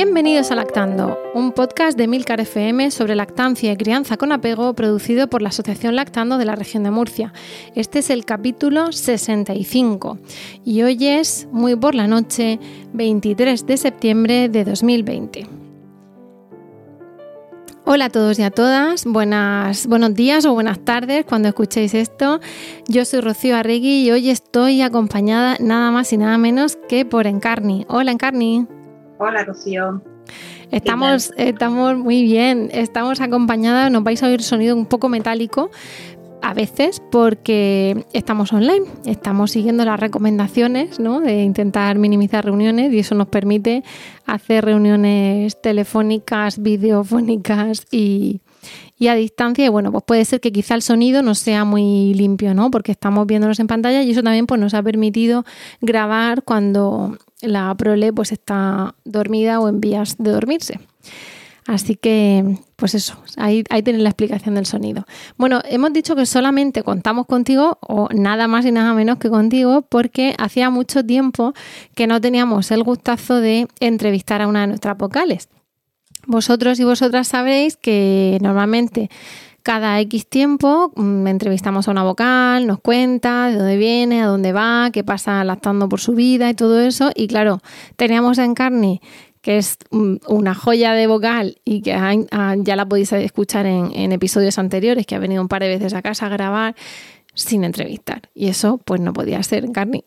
Bienvenidos a Lactando, un podcast de Milcar FM sobre lactancia y crianza con apego producido por la Asociación Lactando de la región de Murcia. Este es el capítulo 65 y hoy es, muy por la noche, 23 de septiembre de 2020. Hola a todos y a todas, buenas, buenos días o buenas tardes cuando escuchéis esto. Yo soy Rocío Arregui y hoy estoy acompañada nada más y nada menos que por Encarni. Hola Encarni. Hola, Rocío. Estamos, estamos muy bien, estamos acompañadas, nos vais a oír sonido un poco metálico a veces porque estamos online, estamos siguiendo las recomendaciones ¿no? de intentar minimizar reuniones y eso nos permite hacer reuniones telefónicas, videofónicas y, y a distancia. Y bueno, pues puede ser que quizá el sonido no sea muy limpio, ¿no? Porque estamos viéndonos en pantalla y eso también pues, nos ha permitido grabar cuando la prole pues está dormida o en vías de dormirse. Así que, pues eso, ahí, ahí la explicación del sonido. Bueno, hemos dicho que solamente contamos contigo, o nada más y nada menos que contigo, porque hacía mucho tiempo que no teníamos el gustazo de entrevistar a una de nuestras vocales. Vosotros y vosotras sabréis que normalmente cada X tiempo mm, entrevistamos a una vocal, nos cuenta de dónde viene, a dónde va, qué pasa lactando por su vida y todo eso. Y claro, teníamos a Encarni, que es mm, una joya de vocal y que ya la podéis escuchar en, episodios anteriores, que ha venido un par de veces a casa a grabar sin entrevistar. Y eso pues no podía ser Encarni.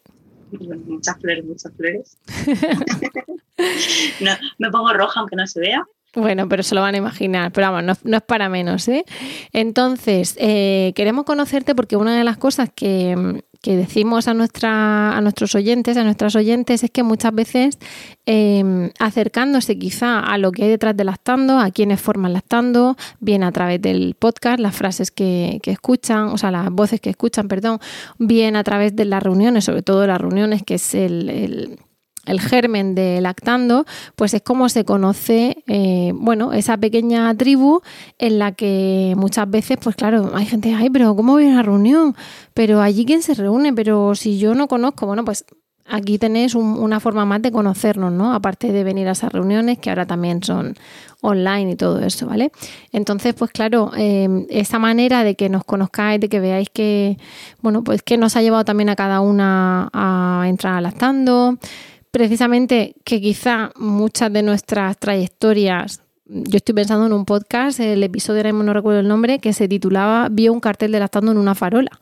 Muchas flores, muchas flores. me pongo roja aunque no se vea. Bueno, pero se lo van a imaginar, pero vamos, no, es para menos. ¿eh? Entonces, eh, queremos conocerte porque una de las cosas que, decimos a, nuestra, a nuestros oyentes, a nuestras oyentes, es que muchas veces em, acercándose quizá a lo que hay detrás de lactando, a quienes forman lactando, bien a través del podcast, las frases que, que escuchan, o sea, las voces que escuchan, perdón, bien a través de las reuniones, sobre todo las reuniones, que es el el germen de lactando, pues es como se conoce, eh, bueno, esa pequeña tribu en la que muchas veces, pues claro, hay gente, ay, pero ¿cómo voy a una reunión? Pero allí quién se reúne, pero si yo no conozco, bueno, pues aquí tenéis una forma más de conocernos, ¿no? Aparte de venir a esas reuniones que ahora también son online y todo eso, ¿vale? Entonces, pues claro, em, esa manera de que nos conozcáis, de que veáis que, bueno, pues que nos ha llevado también a cada una a entrar a lactando, precisamente que quizá muchas de nuestras trayectorias, yo estoy pensando en un podcast, el episodio ahora no recuerdo el nombre, que se titulaba Vio un cartel de lactando en una farola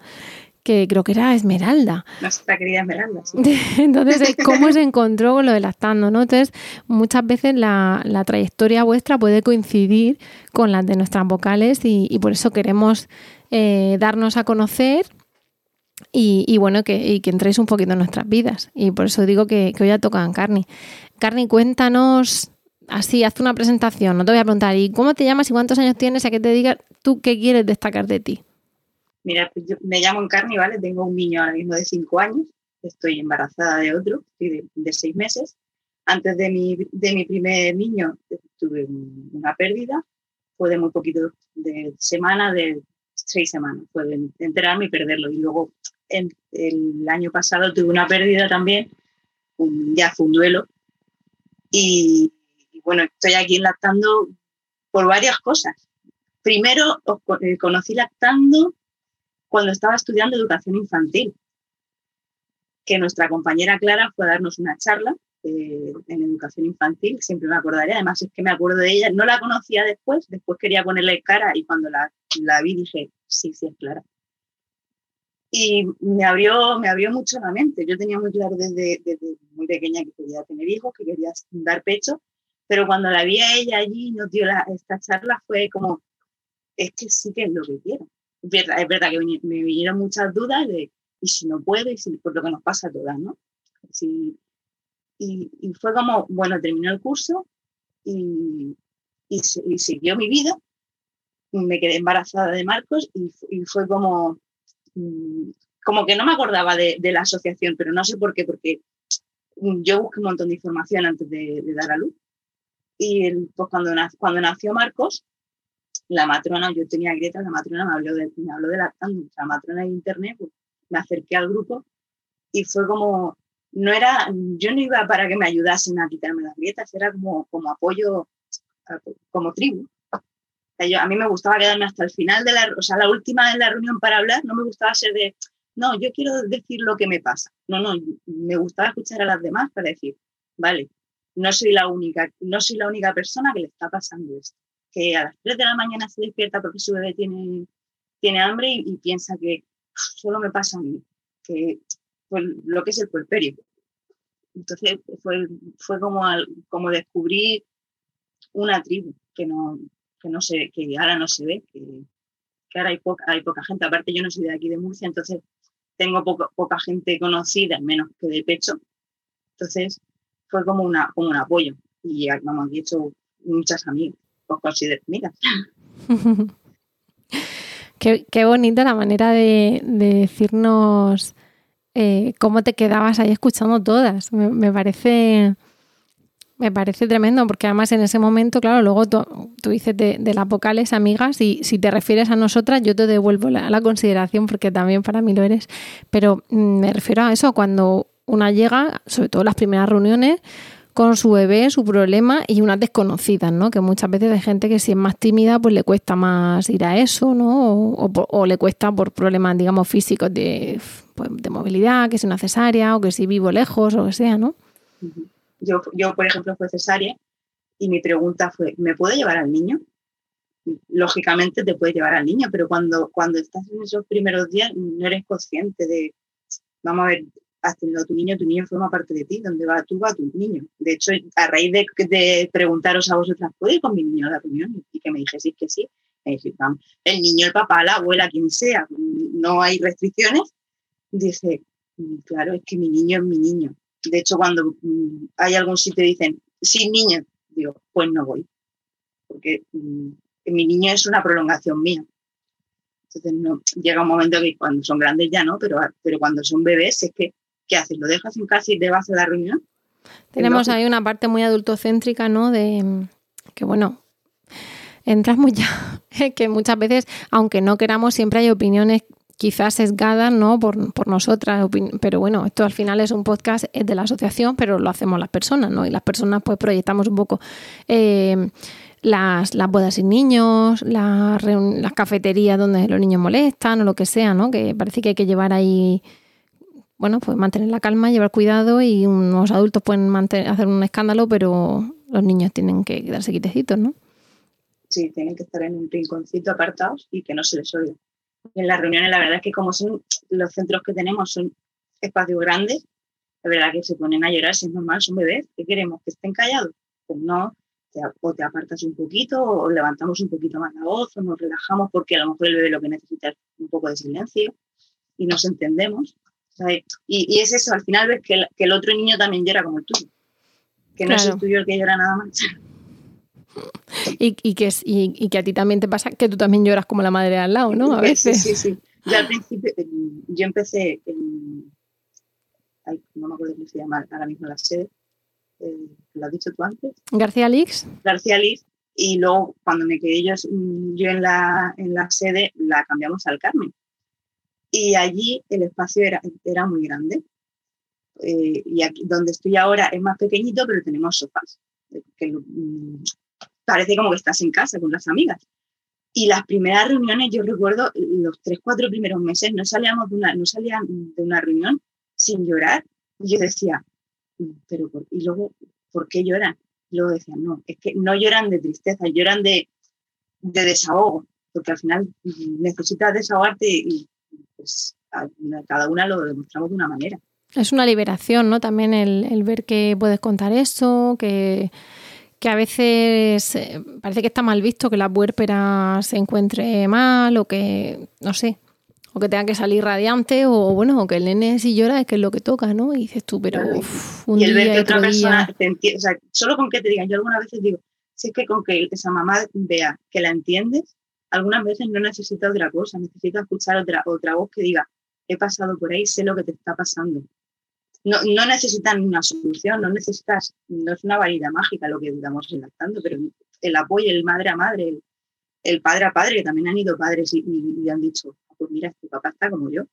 que creo que era Esmeralda. Nuestra querida Esmeralda, sí. Entonces, ¿cómo se encontró con lo de lactando? ¿no? Entonces, muchas veces la, trayectoria vuestra puede coincidir con las de nuestras vocales y, por eso queremos eh, darnos a conocer y, bueno, que, y que entréis un poquito en nuestras vidas. Y por eso digo que, hoy ya toca Carni. Carni, cuéntanos, así, haz una presentación, no te voy a preguntar, ¿y cómo te llamas y cuántos años tienes? A que te diga tú qué quieres destacar de ti. Mira, pues me llamo Encarni, ¿vale? Tengo un niño ahora mismo de 5 años, estoy embarazada de otro, de, de 6 meses. Antes de mi, de mi primer niño tuve una pérdida, fue de muy poquito, de semana, de seis semanas, fue de enterarme y perderlo. Y luego el año pasado tuve una pérdida también, ya fue un duelo. Y, bueno, estoy aquí lactando por varias cosas. Primero, os eh, conocí lactando cuando estaba estudiando educación infantil, que nuestra compañera Clara fue a darnos una charla eh, en educación infantil, siempre me acordaré, además es que me acuerdo de ella, no la conocía después, después quería ponerle cara y cuando la, la vi dije, sí, sí, es Clara y me abrió, me abrió mucho la mente. Yo tenía muy claro desde, muy pequeña que quería tener hijos, que quería dar pecho, pero cuando la vi a ella allí y nos dio esta charla fue como, es que sí que es lo que quiero. Es verdad, que me vinieron muchas dudas de, ¿y si no puedo? Y si, por lo que nos pasa a todas, ¿no? y, y, fue como, bueno, terminó el curso y, y, siguió mi vida. Me quedé embarazada de Marcos y, fue como, como que no me acordaba de, la asociación, pero no sé por qué, porque yo busqué un montón de información antes de, dar a luz. Y pues cuando, cuando nació Marcos, la matrona, yo tenía grieta, la matrona me habló de, me habló de la, la matrona de internet, pues me acerqué al grupo y fue como, no era, yo no iba para que me ayudasen a quitarme las grietas, era como, como apoyo, como tribu. A mí me gustaba quedarme hasta el final de la, o sea, la última de la reunión para hablar, no me gustaba ser de, no, yo quiero decir lo que me pasa. No, no, me gustaba escuchar a las demás para decir, vale, no soy la única, no soy la única persona que le está pasando esto. Que a las 3 de la mañana se despierta porque su bebé tiene, tiene hambre y, piensa que solo me pasa a mí, que pues, lo que es el puerperio. Entonces fue, fue como, como descubrir una tribu que no, que no se, que ahora no se ve, que, que ahora hay poca, hay poca gente. Aparte yo no soy de aquí de Murcia, entonces tengo poca gente conocida, menos que de pecho. Entonces fue como, una, como un apoyo. Y vamos, he hecho muchas amigas, pues considero amigas. qué, qué bonita la manera de, decirnos eh, cómo te quedabas ahí escuchando todas. Me, parece me parece tremendo, porque además en ese momento, claro, luego tú, dices de, las vocales amigas y si te refieres a nosotras, yo te devuelvo la, la, consideración porque también para mí lo eres. Pero mm, me refiero a eso, cuando una llega, sobre todo las primeras reuniones, con su bebé, su problema y unas desconocidas, ¿no? Que muchas veces hay gente que si es más tímida, pues le cuesta más ir a eso, ¿no? O, le cuesta por problemas, digamos, físicos de, pues, de movilidad, que es una cesárea o que si vivo lejos o que sea, ¿no? Yo, yo, por ejemplo, fue cesárea y mi pregunta fue, ¿me puedo llevar al niño? Lógicamente te puedes llevar al niño, pero cuando, cuando estás en esos primeros días no eres consciente de, vamos a ver, has tenido a tu niño, tu niño forma parte de ti, donde va tú, va tu niño. De hecho, a raíz de, de preguntaros a vosotras, ¿puedo ir con mi niño a la reunión? Y que me dijeseis que sí, me vamos, el niño, el papá, la abuela, quien sea, no hay restricciones. Dije, mm, claro, es que mi niño es mi niño. De hecho, cuando mm, hay algún sitio y dicen, sin niño, digo, pues no voy. Porque mm, mi niño es una prolongación mía. Entonces no, llega un momento que cuando son grandes ya no, pero, pero cuando son bebés es que ¿qué haces? ¿Lo dejas en casa y te vas a la reunión? Tenemos ahí una parte muy adultocéntrica, ¿no? De que, bueno, entras muy ya, que muchas veces, aunque no queramos, siempre hay opiniones quizás sesgadas, ¿no? Por, por nosotras, pero bueno, esto al final es un podcast de la asociación, pero lo hacemos las personas, ¿no? Y las personas pues proyectamos un poco... Eh, las, las bodas sin niños, las, las cafeterías donde los niños molestan o lo que sea, ¿no? Que parece que hay que llevar ahí bueno, pues mantener la calma, llevar cuidado y unos adultos pueden hacer un escándalo, pero los niños tienen que quedarse quitecitos, ¿no? Sí, tienen que estar en un rinconcito apartados y que no se les oiga. En las reuniones, la verdad es que como son los centros que tenemos son espacios grandes, la verdad que se ponen a llorar, si es normal, son bebés, ¿qué queremos? ¿Que estén callados? Pues no, o te apartas un poquito, o levantamos un poquito más la voz, o nos relajamos porque a lo mejor el bebé lo que necesita es un poco de silencio y nos entendemos. Y, es eso, al final ves que el, otro niño también llora como el tuyo, que no es el tuyo el que llora nada más. Y, que, y, que a ti también te pasa que tú también lloras como la madre al lado, ¿no? A veces. Sí, sí, sí. Yo al principio, yo empecé en, no me acuerdo cómo se llama ahora mismo la sede, eh, ¿lo has dicho tú antes? García Lix. García Lix, y luego cuando me quedé yo, yo en, la, en la sede, la cambiamos al Carmen y allí el espacio era, era muy grande. Eh, y aquí donde estoy ahora es más pequeñito, pero tenemos sofás. Que, mm, parece como que estás en casa con las amigas. Y las primeras reuniones, yo recuerdo los tres, cuatro primeros meses, no salíamos de una, no salían de una reunión sin llorar. Y yo decía, mm, pero y luego, ¿por qué lloran? Y luego decían, no, es que no lloran de tristeza, lloran de, de desahogo, porque al final necesitas desahogarte y, pues cada una lo demostramos de una manera. Es una liberación, ¿no? También el, ver que puedes contar eso, que, que a veces eh, parece que está mal visto que la puérpera se encuentre mal o que, no sé, o que tenga que salir radiante o bueno, o que el nene si llora es que es lo que toca, ¿no? Y dices tú, pero un y el ver que otra persona te entiende, o sea, solo con que te digan, yo algunas veces digo, si es que con que esa mamá vea que la entiendes, algunas veces no necesita otra cosa, necesita escuchar otra, otra voz que diga, he pasado por ahí, sé lo que te está pasando. No, no necesitan una solución, no necesitas, no es una varita mágica lo que estamos redactando, pero el apoyo, el madre a madre, el, padre a padre, que también han ido padres y han dicho, pues mira, tu papá está como yo.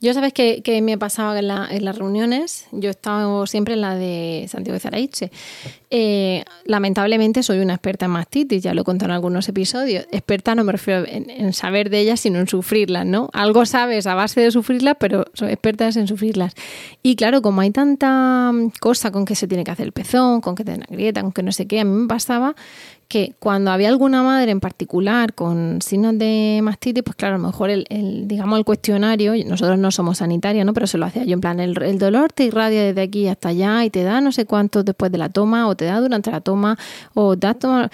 Yo sabes que, me pasaba en, en, las reuniones, yo he estado siempre en la de Santiago de Zaraiche. Eh, lamentablemente soy una experta en mastitis, ya lo he contado en algunos episodios. Experta no me refiero en, saber de ellas, sino en sufrirlas, ¿no? Algo sabes a base de sufrirlas, pero soy experta en sufrirlas. Y claro, como hay tanta cosa con que se tiene que hacer el pezón, con que te una grieta, con que no sé qué, a mí me pasaba que cuando había alguna madre en particular con signos de mastitis, pues claro, a lo mejor el, digamos el cuestionario, nosotros no somos sanitarios, ¿no? Pero se lo hacía yo en plan, el, el, dolor te irradia desde aquí hasta allá y te da no sé cuánto después de la toma, o te da durante la toma, o da toma.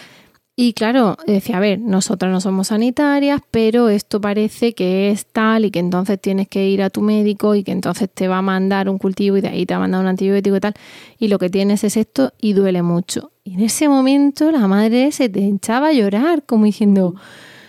Y claro, decía, a ver, nosotras no somos sanitarias, pero esto parece que es tal y que entonces tienes que ir a tu médico y que entonces te va a mandar un cultivo y de ahí te va a mandar un antibiótico y tal. Y lo que tienes es esto y duele mucho. Y en ese momento la madre se te echaba a llorar, como diciendo...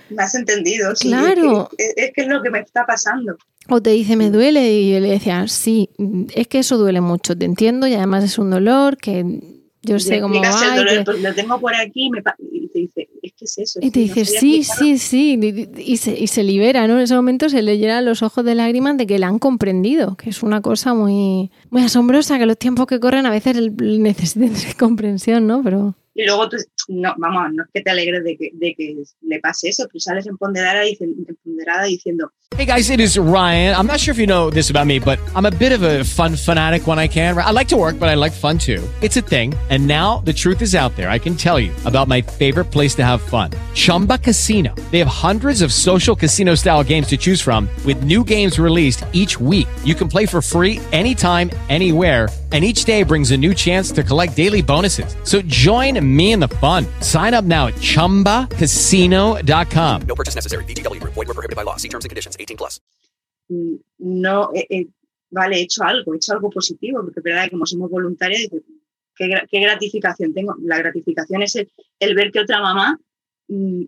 Me has entendido, sí. Claro. Es que es, lo que me está pasando. O te dice, me duele, y yo le decía, sí, es que eso duele mucho, te entiendo, y además es un dolor que yo sé cómo va. El lo tengo por aquí y te dice, es que es eso. Y te dice, sí, sí, sí, y, se, y se libera, ¿no? En ese momento se le llenan los ojos de lágrimas de que la han comprendido, que es una cosa muy, muy asombrosa, que los tiempos que corren a veces necesitan comprensión, ¿no? Pero... Y luego tú, no, vamos, no es que te alegres de que, de que le pase eso, sales empoderada, empoderada diciendo... Hey guys, it is Ryan. I'm not sure if you know this about me, but I'm a bit of a fun fanatic when I can. I like to work, but I like fun too. It's a thing. And now the truth is out there. I can tell you about my favorite place to have fun. Chumba Casino. They have hundreds of social casino style games to choose from with new games released each week. You can play for free anytime, anywhere and each day brings a new chance to collect daily bonuses. So join me in the fun. Sign up now at ChumbaCasino.com. No purchase necessary. BGW. Void were prohibited by law. See terms and conditions. 18 plus. No, eh, eh, vale, he hecho algo, he hecho algo positivo, porque verdad como somos voluntarios, ¿qué, qué gratificación tengo? La gratificación es el, el ver que otra mamá mm,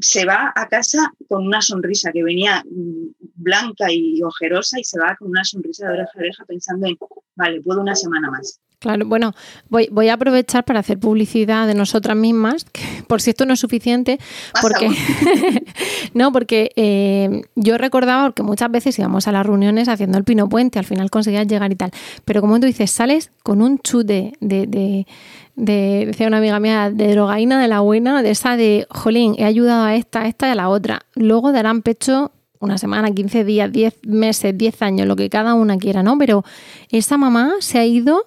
se va a casa con una sonrisa que venía mm, blanca y ojerosa y se va con una sonrisa de oreja a oreja pensando en, vale, puedo una semana más. Claro, bueno, voy, voy a aprovechar para hacer publicidad de nosotras mismas, por si esto no es suficiente, porque no, porque eh, yo recordaba que muchas veces íbamos a las reuniones haciendo el pino puente, al final conseguías llegar y tal, pero como tú dices, sales con un chute de, de de, decía una amiga mía, de drogaína de la buena, de esa de, jolín, he ayudado a esta, a esta y a la otra. Luego darán pecho una semana, 15 días, 10 meses, 10 años, lo que cada una quiera, ¿no? Pero esa mamá se ha ido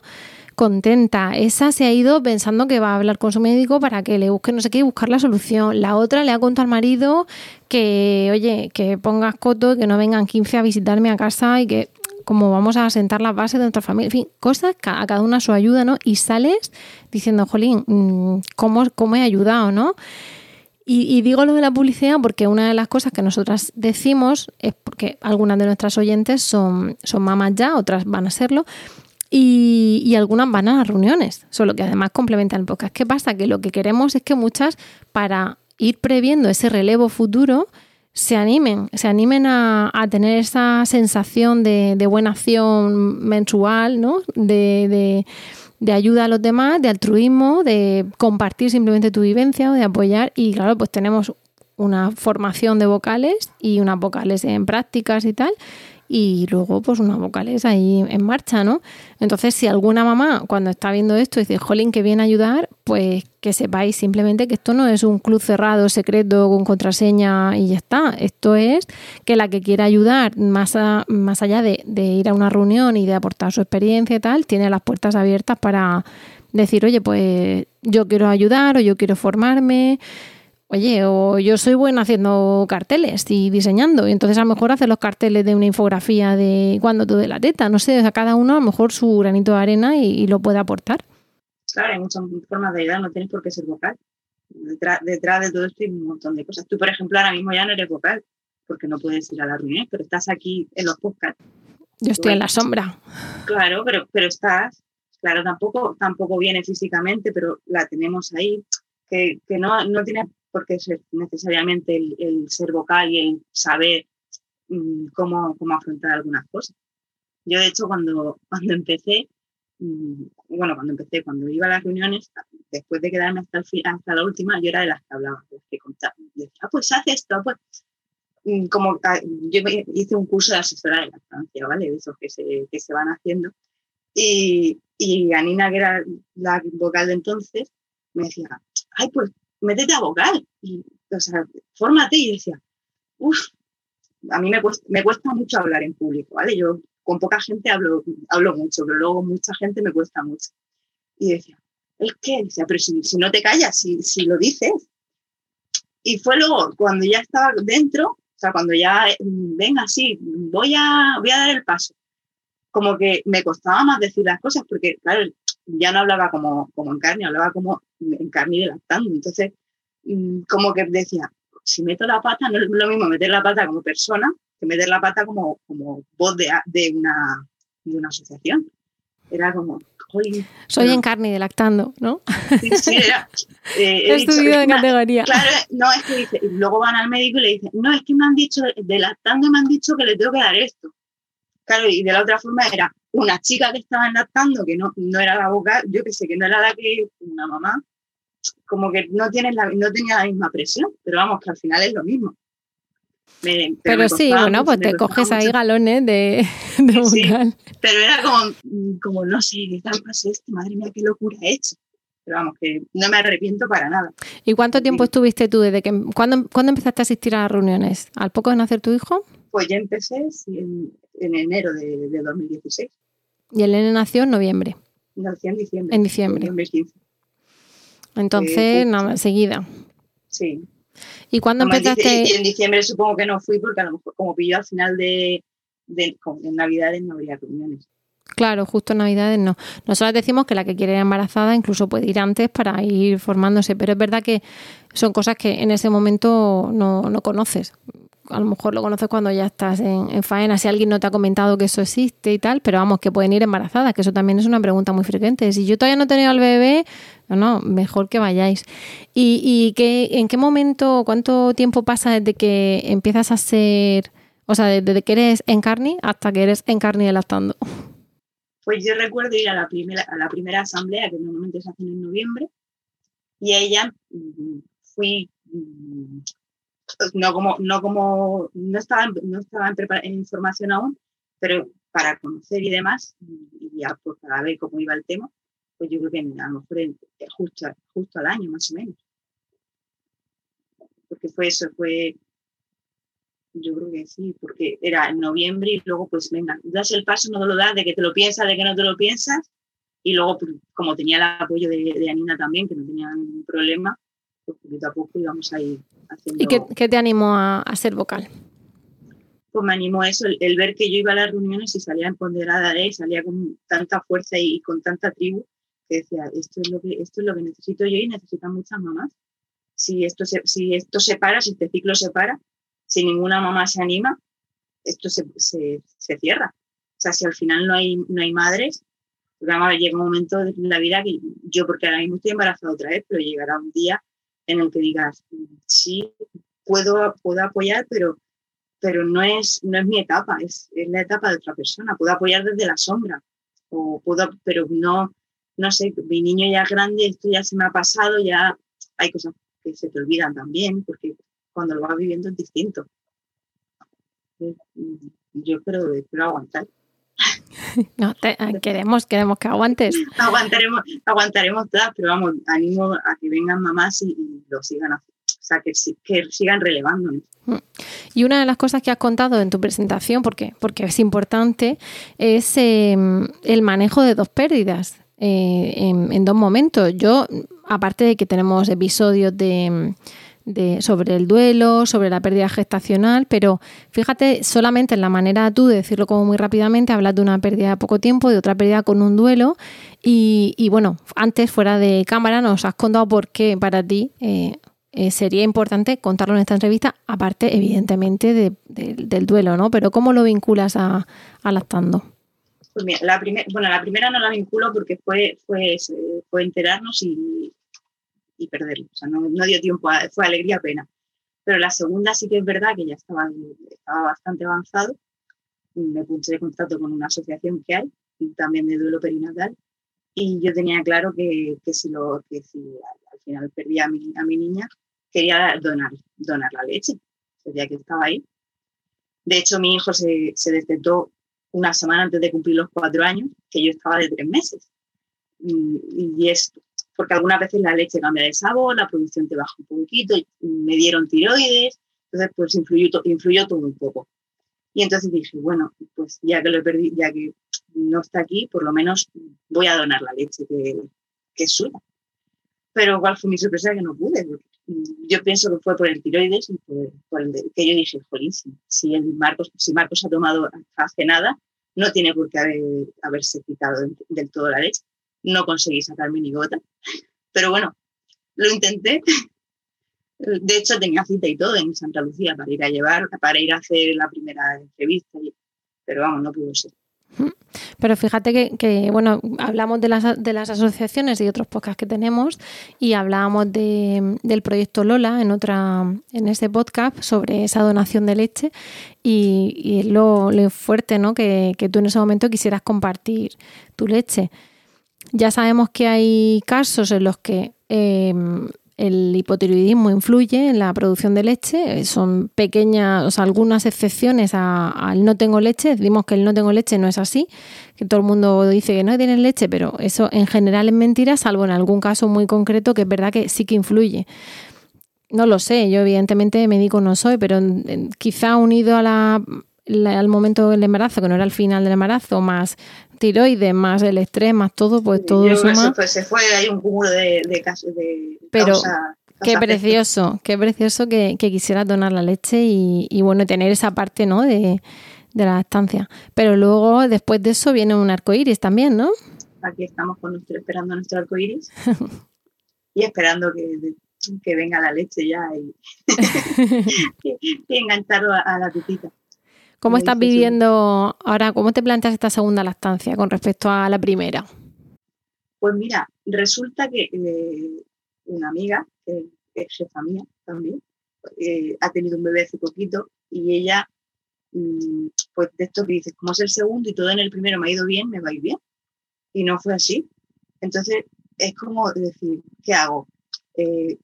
contenta, esa se ha ido pensando que va a hablar con su médico para que le busque no sé qué y buscar la solución. La otra le ha contado al marido que, oye, que pongas coto, que no vengan 15 a visitarme a casa y que como vamos a sentar la base de nuestra familia, en fin, cosas a cada una su ayuda, ¿no? Y sales diciendo, jolín, mm, ¿cómo, cómo he ayudado, ¿no? Y, digo lo de la publicidad porque una de las cosas que nosotras decimos es porque algunas de nuestras oyentes son, son mamás ya, otras van a serlo, y, y, algunas van a las reuniones, solo que además complementan el podcast. ¿Qué pasa? Que lo que queremos es que muchas, para ir previendo ese relevo futuro, se animen, se animen a, tener esa sensación de, buena acción mensual, ¿no? De, ayuda a los demás, de altruismo, de compartir simplemente tu vivencia o de apoyar. Y claro, pues tenemos una formación de vocales y unas vocales en prácticas y tal y luego pues unas vocales ahí en marcha, ¿no? Entonces, si alguna mamá cuando está viendo esto dice, jolín, que viene a ayudar, pues que sepáis simplemente que esto no es un club cerrado, secreto, con contraseña y ya está. Esto es que la que quiera ayudar, más, más allá de, de ir a una reunión y de aportar su experiencia y tal, tiene las puertas abiertas para decir, oye, pues yo quiero ayudar o yo quiero formarme Oye, o yo soy buena haciendo carteles y diseñando, y entonces a lo mejor hace los carteles de una infografía de cuando tú de la teta, no sé, o sea, cada uno a lo mejor su granito de arena y, lo puede aportar. Claro, hay muchas formas de ayudar, no tienes por qué ser vocal. Detrás, detrás de todo esto hay un montón de cosas. Tú, por ejemplo, ahora mismo ya no eres vocal, porque no puedes ir a la reunión, pero estás aquí en los podcasts. Yo estoy en la sombra. Claro, pero, pero estás, claro, tampoco, tampoco viene físicamente, pero la tenemos ahí, que, que no, no tiene por qué ser necesariamente el, el ser vocal y el saber mm, cómo, cómo afrontar algunas cosas. Yo, de hecho, cuando, cuando empecé, mm, bueno, cuando empecé, cuando iba a las reuniones, después de quedarme hasta, el fi- hasta la última, yo era de las que hablaba, de las que contaba. Decía, ah, pues haz esto, pues. Mm, Como ah, yo hice un curso de asesora de lactancia, ¿vale? De esos que se, que se van haciendo. Y, y Anina, que era la vocal de entonces, me decía, ay, pues métete a vocal. Y, o sea, fórmate. Y decía, uff, a mí me cuesta, me cuesta mucho hablar en público, ¿vale? Yo con poca gente hablo, hablo mucho, pero luego mucha gente me cuesta mucho. Y decía, ¿el qué? Decía, pero si, si no te callas, si, si lo dices. Y fue luego, cuando ya estaba dentro, o sea, cuando ya, mm, venga, sí, voy a, voy a dar el paso. Como que me costaba más decir las cosas, porque, claro, ya no hablaba como, como en carne, hablaba como en carne y lactando. Entonces, mm, como que decía, si meto la pata, no es lo mismo meter la pata como persona que meter la pata como, como voz de, de, una, de una asociación. Era como, "Jolín". Soy Pero- en carne y de lactando, ¿no? Sí, sí, era. eh, he dicho, de "Es una- categoría. Claro, no, es que dice, y luego van al médico y le dicen, no, es que me han dicho, de lactando me han dicho que le tengo que dar esto. Claro, y de la otra forma era una chica que estaba lactando, que no, no era la vocal, yo que sé, que no era la que, una mamá, como que no, tienes la, no tenía la misma presión, pero vamos, que al final es lo mismo. Me- Pero, me sí, bueno, pues te coges ahí galones de, de Sí. Pero era como, como no sé, ¿qué tal pasó esto? Madre mía, qué locura he hecho. Pero vamos, que no me arrepiento para nada. ¿Y cuánto tiempo Sí. estuviste tú desde que... ¿cuándo, cuándo empezaste a asistir a las reuniones? ¿Al poco de nacer tu hijo? Pues ya empecé en, en enero de, de 2016. Y el nene nació en noviembre. Nací en diciembre. En diciembre. Noviembre 15. Entonces, justo. nada, enseguida. Sí. ¿Y cuándo Además, empezaste? Y en diciembre supongo que no fui porque a lo mejor como pilló al final de, de en Navidades no habría reuniones. Claro, justo en Navidades no. Nosotros decimos que la que quiere ir embarazada incluso puede ir antes para ir formándose, pero es verdad que son cosas que en ese momento no, no conoces. A lo mejor lo conoces cuando ya estás en, en faena, si alguien no te ha comentado que eso existe y tal, pero vamos, que pueden ir embarazadas, que eso también es una pregunta muy frecuente. Si yo todavía no he tenido al bebé, no, mejor que vayáis. ¿Y, y qué, en qué momento, cuánto tiempo pasa desde que empiezas a ser, o sea, desde que eres encarni hasta que eres encarni lactando? Pues yo recuerdo ir a la primera, a la primera asamblea que normalmente se hacen en noviembre y ella mm, fui mm, no como no como no estaba en, no estaba en, prepara- en formación aún pero para conocer y demás y ya pues para ver cómo iba el tema pues yo creo que a lo mejor justo justo al año más o menos. Porque fue eso fue yo creo que sí, porque era en noviembre y luego pues venga, das el paso, no te lo das, de que te lo piensas, de que no te lo piensas, y luego pues, como tenía el apoyo de, de Anina también, que no tenía ningún problema, pues poquito a poco íbamos a ir haciendo... ¿Y qué, qué te animó a, a ser vocal? Pues me animó eso, el, el ver que yo iba a las reuniones y salía empoderada de, salía con tanta fuerza y, y con tanta tribu, que decía, esto es lo que, esto es lo que necesito yo y necesitan muchas mamás. Si esto se, si esto se para, si este ciclo se para, si ninguna mamá se anima, esto se, se, se cierra. O sea, si al final no hay, no hay madres, porque llega un momento de la vida que yo, porque ahora mismo estoy embarazada otra vez, pero llegará un día en el que digas, sí, puedo, puedo apoyar, pero, pero no, es, no es mi etapa, es, es la etapa de otra persona. Puedo apoyar desde la sombra, o puedo, pero no, no sé, mi niño ya es grande, esto ya se me ha pasado, ya hay cosas que se te olvidan también, porque cuando lo vas viviendo es distinto. Yo espero, espero aguantar. No, te- queremos, queremos que aguantes. aguantaremos, aguantaremos todas, pero vamos, animo a que vengan mamás y, y lo sigan haciendo. O sea, que, sigan relevándonos. Y una de las cosas que has contado en tu presentación, porque, porque es importante, es eh, el manejo de dos pérdidas eh, en, en dos momentos. Yo, aparte de que tenemos episodios de, de, sobre el duelo, sobre la pérdida gestacional, pero fíjate solamente en la manera tú de decirlo como muy rápidamente, hablas de una pérdida de poco tiempo, de otra pérdida con un duelo y, bueno, antes fuera de cámara nos has contado por qué para ti eh, eh, sería importante contarlo en esta entrevista, aparte evidentemente del duelo, ¿no? Pero ¿cómo lo vinculas a, a lactando? Pues mira, la, bueno, la primera no la vinculo porque fue, fue, fue enterarnos y, y perderlo. O sea, no, no dio tiempo, fue alegría, pena. Pero la segunda sí que es verdad que ya estaba, estaba bastante avanzado. Me puse de contacto con una asociación que hay, también de duelo perinatal, y yo tenía claro que, que si, lo, que si al, final perdía a mi, a mi niña, quería donar, donar la leche, el que estaba ahí. De hecho, mi hijo se, se detectó una semana antes de cumplir los cuatro años, que yo estaba de tres meses. Y, y es porque algunas veces la leche cambia de sabor, la producción te baja un poquito, me dieron tiroides, entonces pues influyó, influyó todo un poco. Y entonces dije, bueno, pues ya que lo perdí, ya que no está aquí, por lo menos voy a donar la leche que, que es suya. Pero cuál fue mi sorpresa que no pude. Yo pienso que fue por el tiroides y que yo dije, jolín, si, Marcos, si Marcos ha tomado hace nada, no tiene por qué haberse quitado del todo la leche no conseguí sacarme ni gota. Pero bueno, lo intenté. De hecho, tenía cita y todo en Santa Lucía para ir a llevar, para ir a hacer la primera entrevista, pero vamos, no pudo ser. Pero fíjate que, bueno, hablamos de las, de las asociaciones y otros podcasts que tenemos y hablábamos del proyecto Lola en otra en ese podcast sobre esa donación de leche y, y lo, fuerte ¿no? que, que tú en ese momento quisieras compartir tu leche. Ya sabemos que hay casos en los que em, el hipotiroidismo influye en la producción de leche. Son pequeñas, o sea, algunas excepciones al no tengo leche. Decimos que el no tengo leche no es así, que todo el mundo dice que no tienes leche, pero eso en general es mentira, salvo en algún caso muy concreto que es verdad que sí que influye. No lo sé, yo evidentemente médico no soy, pero quizá unido a la, al momento del embarazo, que no era el final del embarazo, más tiroides, más el estrés, más todo, pues todo eso se fue, hay un cúmulo de, casos de Pero qué precioso, qué precioso que, que quisieras donar la leche y, bueno, tener esa parte, ¿no? De, la estancia. Pero luego, después de eso, viene un arco iris también, ¿no? Aquí estamos con nuestro, esperando nuestro arco iris y esperando que, que, venga la leche ya y, y enganchado a la pipita. ¿Cómo estás viviendo ahora? ¿Cómo te planteas esta segunda lactancia con respecto a la primera? Pues mira, resulta que eh, una amiga, que es jefa mía también, eh, ha tenido un bebé hace poquito y ella, mm, pues de esto que dices, como es el segundo y todo en el primero me ha ido bien, me va a ir bien. Y no fue así. Entonces, es como decir, ¿qué hago? Eh,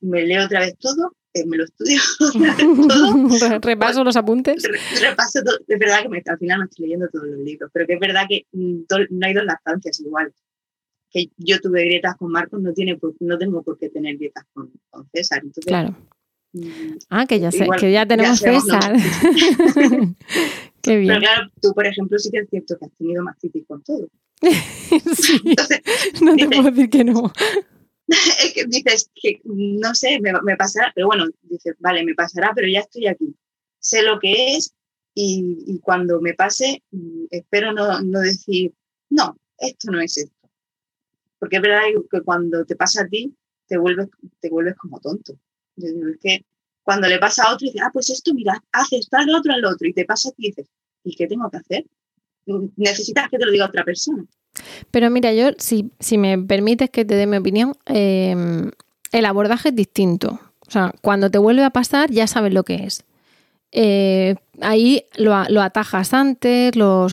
¿Me leo otra vez todo eh, me lo estudio todo. Repaso los apuntes. Repaso todo. Es verdad que al final no estoy leyendo todos los libros, pero que es verdad que mm, no hay dos lactancias igual. Que yo tuve grietas con Marcos, no, tiene no tengo por qué tener grietas con, César. claro. Mm, ah, que ya, sé, que ya tenemos César. Qué bien. Pero claro, tú, por ejemplo, sí que es cierto que has tenido más mastitis con todo. sí, no te puedo decir que no. es que dices que no sé, me, pasará, pero bueno, dices, vale, me pasará, pero ya estoy aquí. Sé lo que es y, cuando me pase, mm, espero no, no, decir, no, esto no es esto. Porque es verdad que cuando te pasa a ti, te vuelves, te vuelves como tonto. es que cuando le pasa a otro, dices, ah, pues esto, mira, haces tal, otro, al otro, y te pasa a ti dices, ¿y qué tengo que hacer? Necesitas que te lo diga otra persona. Pero mira, yo, si, si me permites que te dé mi opinión, em, el abordaje es distinto. O sea, cuando te vuelve a pasar, ya sabes lo que es. Eh, ahí lo, lo atajas antes, los.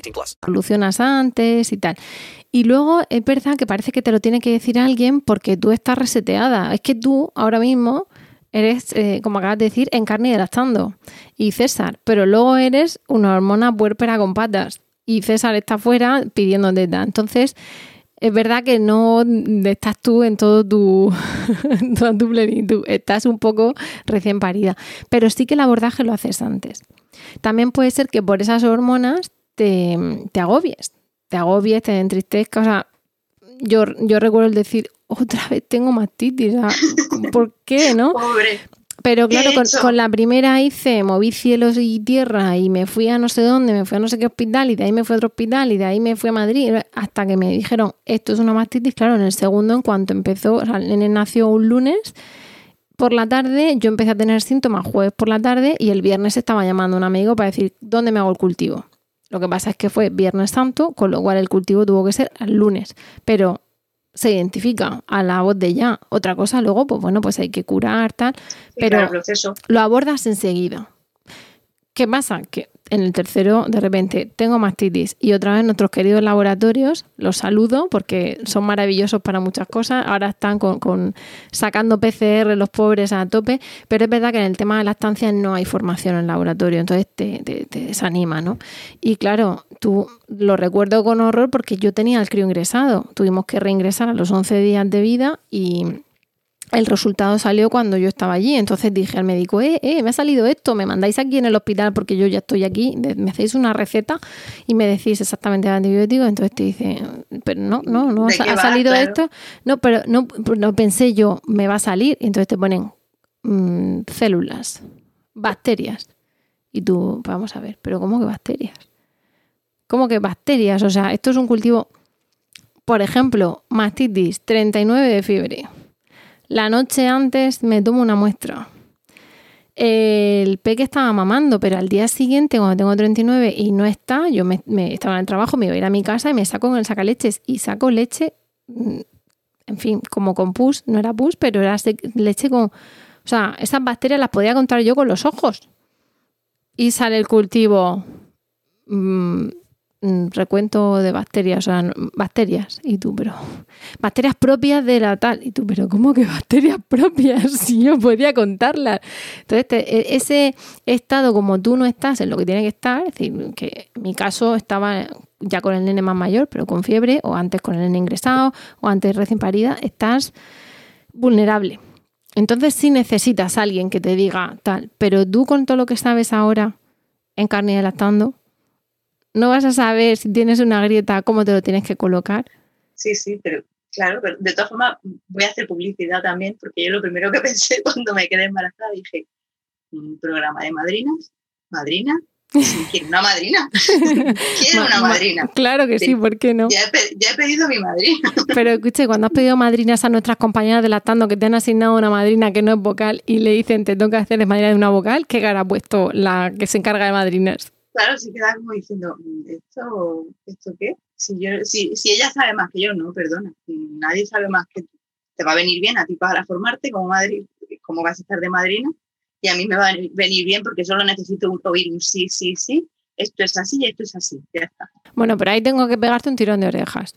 18 plus. solucionas antes y tal. Y luego es verdad que parece que te lo tiene que decir alguien porque tú estás reseteada. Es que tú ahora mismo eres, eh, como acabas de decir, en carne y lactando. Y César, pero luego eres una hormona puérpera con patas. Y César está fuera pidiendo teta. Entonces, es verdad que no estás tú en todo tu, toda tu plenitud. Estás un poco recién parida. Pero sí que el abordaje lo haces antes. También puede ser que por esas hormonas te, te agobies, te agobies, te entristezcas. O sea, yo, yo recuerdo el decir, otra vez tengo mastitis. o sea, ¿Por qué, no? Pobre. Pero ¿Qué he claro, con, la primera hice, moví cielos y tierra y me fui a no sé dónde, me fui a no sé qué hospital y de ahí me fui a otro hospital y de ahí me fui a Madrid hasta que me dijeron, esto es una mastitis. Claro, en el segundo, en cuanto empezó, o sea, el nene nació un lunes por la tarde, yo empecé a tener síntomas jueves por la tarde y el viernes estaba llamando a un amigo para decir, ¿dónde me hago el cultivo? Lo que pasa es que fue Viernes Santo, con lo cual el cultivo tuvo que ser el lunes. Pero se identifica a la voz de ya. Otra cosa, luego, pues bueno, pues hay que curar, tal. Sí, pero claro, lo abordas enseguida. ¿Qué pasa? Que en el tercero, de repente, tengo mastitis y otra vez nuestros queridos laboratorios, los saludo porque son maravillosos para muchas cosas. Ahora están con, sacando PCR los pobres a tope, pero es verdad que en el tema de lactancia no hay formación en laboratorio, entonces te, desanima, ¿no? Y claro, tú lo recuerdo con horror porque yo tenía el crío ingresado. Tuvimos que reingresar a los 11 días de vida y el resultado salió cuando yo estaba allí. Entonces dije al médico, eh, eh, me ha salido esto, me mandáis aquí en el hospital porque yo ya estoy aquí, me hacéis una receta y me decís exactamente el antibiótico. Entonces te dice, pero no, no, no, ¿De ha, va? salido Claro. esto. No, pero no, no pensé yo, me va a salir. Y entonces te ponen mm, células, bacterias. Y tú, vamos a ver, pero ¿cómo que bacterias? ¿Cómo que bacterias? O sea, esto es un cultivo, por ejemplo, mastitis, 39 de fiebre. La noche antes me tomo una muestra. El peque estaba mamando, pero al día siguiente, cuando tengo 39 y no está, yo me, estaba en el trabajo, me iba a ir a mi casa y me saco con el sacaleches y saco leche, mm, en fin, como con pus, no era pus, pero era leche con... O sea, esas bacterias las podía contar yo con los ojos. Y sale el cultivo mm, recuento de bacterias, o sea, bacterias. Y tú, pero bacterias propias de la tal. Y tú, pero ¿cómo que bacterias propias? Si yo podía contarlas. Entonces, e- ese estado como tú no estás en lo que tiene que estar, es decir, que en mi caso estaba ya con el nene más mayor, pero con fiebre, o antes con el nene ingresado, o antes recién parida, estás vulnerable. Entonces sí necesitas a alguien que te diga tal, pero tú con todo lo que sabes ahora en carne y lactando, no vas a saber si tienes una grieta, cómo te lo tienes que colocar. Sí, sí, pero claro, pero de todas formas voy a hacer publicidad también, porque yo lo primero que pensé cuando me quedé embarazada dije, un programa de madrinas, madrina, quiero una madrina, quiero una Ma- ma- madrina. Claro que sí, ¿por qué no? Ya he, pe- ya he pedido mi madrina. Pero escuche, cuando has pedido madrinas a nuestras compañeras de lactando que te han asignado una madrina que no es vocal y le dicen te toca hacer de madrina de una vocal, ¿qué cara ha puesto la que se encarga de madrinas? Claro, se queda como diciendo, ¿esto, ¿esto qué? Si, yo, si, si ella sabe más que yo, no, perdona. Nadie sabe más que tú. Te va a venir bien a ti para formarte como, madri, como vas a estar de madrina y a mí me va a venir bien porque solo necesito un- oír un sí, sí, sí. Esto es así y esto es así. Ya está. Bueno, pero ahí tengo que pegarte un tirón de orejas.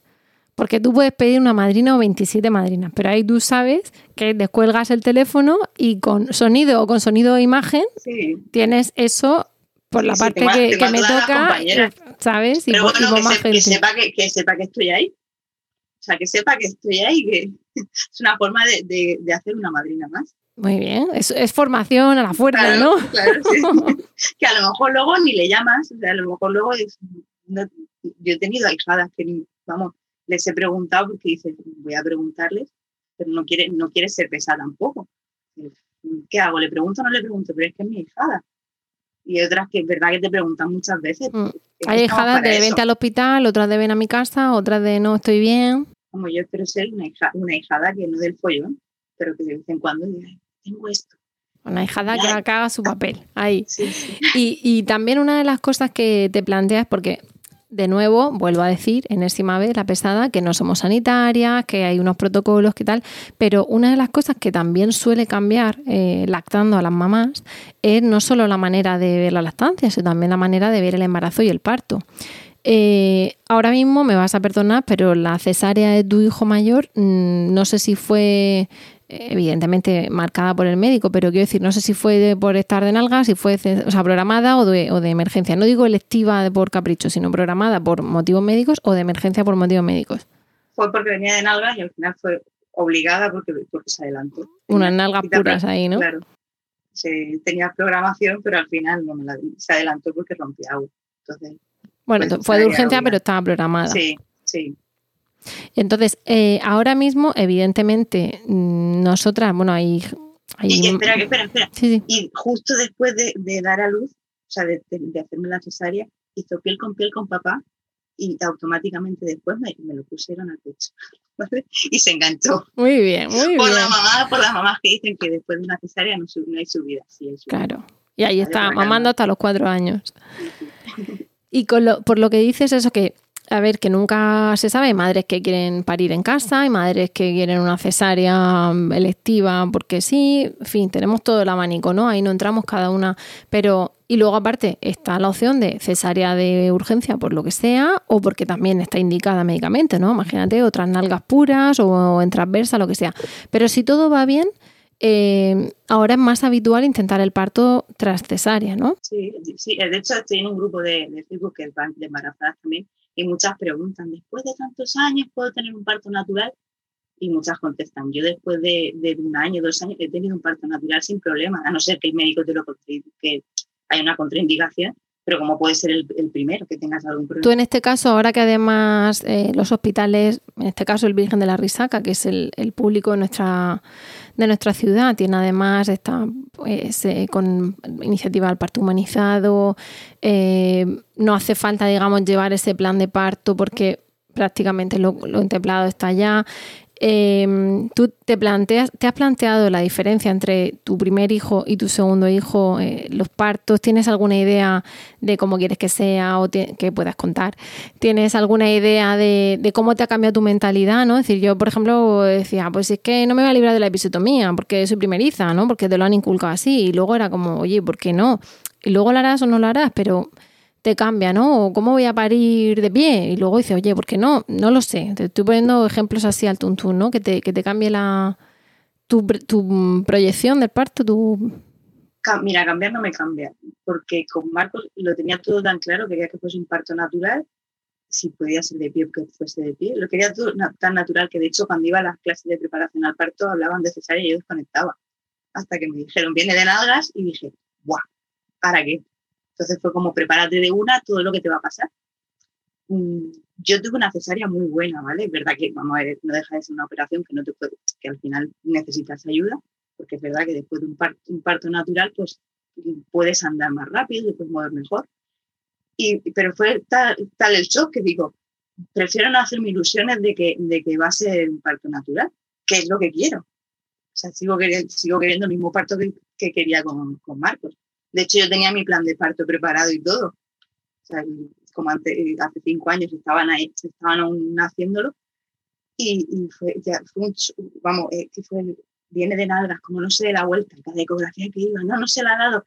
Porque tú puedes pedir una madrina o 27 madrinas, pero ahí tú sabes que descuelgas el teléfono y con sonido o con sonido e imagen Sí. tienes eso por la sí, parte tengo que, tengo que a me toca. ¿sabes? Y, Pero y bueno, que, más se- que gente. sepa que, que sepa que estoy ahí. O sea, que sepa que estoy ahí, que es una forma de, de- de hacer una madrina más. Muy bien, es, es formación a la fuerza, Claro, ¿no? claro, sí. que a lo mejor luego ni le llamas, o sea, a lo mejor luego es- no- yo he tenido ahijadas que, ni- vamos, les he preguntado porque dices, voy a preguntarles, pero no quiere, no quiere ser pesada tampoco. ¿Qué hago? ¿Le pregunto o no le pregunto? Pero es que es mi hijada. Y otras que es verdad que te preguntan muchas veces. Mm. Hay hijadas de eso. vente al hospital, otras de ven a mi casa, otras de no estoy bien. Como yo espero ser una, hija, una hijada que no del follón, pero que de vez en cuando diga, "Ay, tengo esto. Una hijada que, haga su papel. Ahí. Sí, sí. Y, y también una de las cosas que te planteas, porque de nuevo, vuelvo a decir, enésima vez la pesada, que no somos sanitarias, que hay unos protocolos, que tal, pero una de las cosas que también suele cambiar eh, lactando a las mamás es no solo la manera de ver la lactancia, sino también la manera de ver el embarazo y el parto. Eh, ahora mismo me vas a perdonar, pero la cesárea de tu hijo mayor, mm, no sé si fue evidentemente marcada por el médico, pero quiero decir, no sé si fue de- por estar de nalgas, si fue o sea, programada o de, o de emergencia. No digo electiva por capricho, sino programada por motivos médicos o de emergencia por motivos médicos. Fue porque venía de nalgas y al final fue obligada porque, porque se adelantó. Unas nalgas puras ahí, ¿no? Claro. Se, tenía programación, pero al final no me la, se adelantó porque rompía agua. Entonces, Bueno, pues, fue de urgencia, obligada. pero estaba programada. sí, sí. Entonces, eh, ahora mismo, evidentemente, mm, nosotras, bueno, hay... hay Y espera, espera, espera. Sí, sí. Y justo después de, de dar a luz, o sea, de, de- de hacerme la cesárea, hizo piel con piel con papá y automáticamente después me, me lo pusieron al pecho. ¿vale? Y se enganchó. Muy bien, muy Por bien. la mamá, por las mamás que dicen que después de una cesárea no, hay subida. Sí, hay subida. Claro. Y ahí está, mamando hasta los cuatro años. Y con lo, por lo que dices, eso que, a ver, que nunca se sabe, hay madres que quieren parir en casa, hay madres que quieren una cesárea mm, electiva porque sí, en fin, tenemos todo el abanico, ¿no? Ahí no entramos cada una, pero... Y luego aparte está la opción de cesárea de urgencia por lo que sea o porque también está indicada médicamente, ¿no? Imagínate otras nalgas puras o en transversa, lo que sea. Pero si todo va bien, eh, ahora es más habitual intentar el parto tras cesárea, ¿no? Sí, sí, de hecho estoy un grupo de, de que van de embarazadas también y muchas preguntan, después de tantos años puedo tener un parto natural y muchas contestan, yo después de, de un año, dos años he tenido un parto natural sin problema, a no ser que el médico te lo que hay una contraindicación, pero como puede ser el, primero que tengas algún problema. Tú en este caso, ahora que además eh, los hospitales, en este caso el Virgen de la Risaca, que es el, público de nuestra, de nuestra ciudad, tiene además está pues, eh, con iniciativa del parto humanizado, eh, no hace falta, digamos, llevar ese plan de parto porque prácticamente lo, lo contemplado está ya. Eh, ¿Tú te planteas, te has planteado la diferencia entre tu primer hijo y tu segundo hijo, eh, los partos? ¿Tienes alguna idea de cómo quieres que sea o que puedas contar? ¿Tienes alguna idea de, de cómo te ha cambiado tu mentalidad? ¿no? Es decir, yo, por ejemplo, decía, pues es que no me voy a librar de la episiotomía porque soy primeriza, ¿no? Porque te lo han inculcado así. Y luego era como, oye, ¿por qué no? Y luego lo harás o no lo harás, pero te cambia, ¿no? O cómo voy a parir de pie. Y luego dices, oye, ¿por qué no? No lo sé. Te estoy poniendo ejemplos así al tuntún, ¿no? Que te, que te cambie la, tu, tu proyección del parto, tu... Mira, cambiar no me cambia, porque con Marcos lo tenía todo tan claro, quería que fuese un parto natural, si podía ser de pie, que fuese de pie. Lo quería todo tan natural que de hecho cuando iba a las clases de preparación al parto hablaban de cesárea y yo desconectaba. Hasta que me dijeron, viene de nalgas y dije, ¡buah! ¿Para qué? Entonces fue como, prepárate de una todo lo que te va a pasar. Mm, Yo tuve una cesárea muy buena, ¿vale? Es verdad que, vamos a ver, no deja de ser una operación que, no te puede, que al final necesitas ayuda, porque es verdad que después de un parto, natural, pues puedes andar más rápido, te puedes mover mejor. Y, pero fue tal, tal el shock que digo, prefiero no hacerme ilusiones de que, de que va a ser un parto natural, que es lo que quiero. O sea, sigo queriendo, sigo queriendo el mismo parto que, que quería con, con Marcos. De hecho, yo tenía mi plan de parto preparado y todo. O sea, como antes, hace cinco años estaban ahí, estaban aún haciéndolo. Y, fue, ya, fue un, vamos, eh, que fue, viene de nalgas, como no se dé la vuelta, cada ecografía que iba, no, no se la ha dado.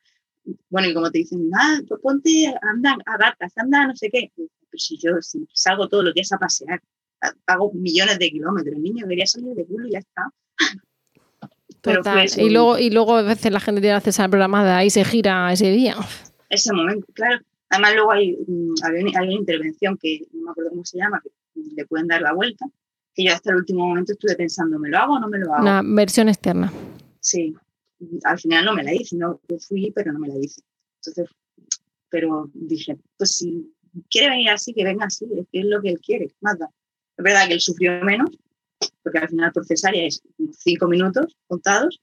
Bueno, y como te dicen, ah, pues ponte, anda a gatas, anda, no sé qué. Pero si yo si salgo todos los días a pasear, ha- hago millones de kilómetros, niño quería salir de culo y ya está. Pero Total. fue eso, Y luego, y luego a veces la gente tiene la cesárea programada y se gira ese día. ese momento, claro. Además, luego hay, mm, había una, hay una intervención que no me acuerdo cómo se llama, que le pueden dar la vuelta, que yo hasta el último momento estuve pensando, ¿me lo hago o no me lo hago? Una versión externa. Sí, al final no me la hice, no yo fui, pero no me la hice. Entonces, pero dije, pues si quiere venir así, que venga así, es que es lo que él quiere, más da. Es verdad que él sufrió menos, porque al final por cesárea es cinco minutos contados,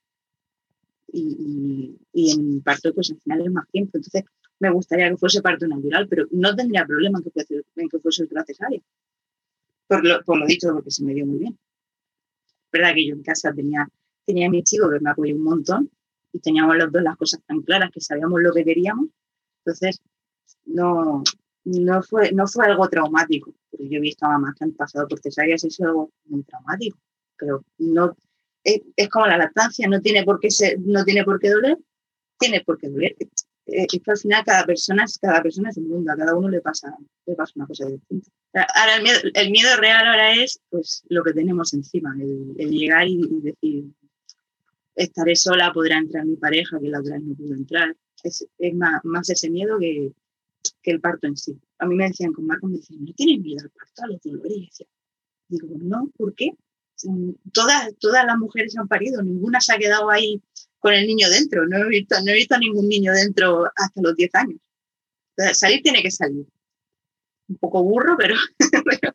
y, y, en parto pues al final es más tiempo. Entonces, me gustaría que fuese parto natural, pero no tendría problema en que fuese, en que fuese ultra cesárea. Por lo, por lo dicho, porque se me dio muy bien. verdad que yo en casa tenía, tenía a mi chico que me apoyó un montón y teníamos los dos las cosas tan claras que sabíamos lo que queríamos. Entonces, no, no, fue, no fue algo traumático. Porque yo he visto a mamás que han pasado por cesáreas y es algo muy traumático. Pero no, es, como la lactancia, no tiene por qué ser, no tiene por qué doler, tiene por qué doler. Eh, es al final cada persona es, cada persona es un mundo, a cada uno le pasa, le pasa una cosa distinta. Ahora el miedo, el miedo real ahora es pues lo que tenemos encima, el, llegar y, y, decir estaré sola, podrá entrar mi pareja, que la otra no pudo entrar. Es, es más, ese miedo que, que, el parto en sí. A mí me decían con Marco, me decían, ¿no tienes miedo al parto, a los dolores? Y decía, digo, no, ¿por qué? Todas, todas las mujeres han parido, ninguna se ha quedado ahí con el niño dentro. No he visto, no he visto ningún niño dentro hasta los 10 años. Salir tiene que salir. Un poco burro, pero,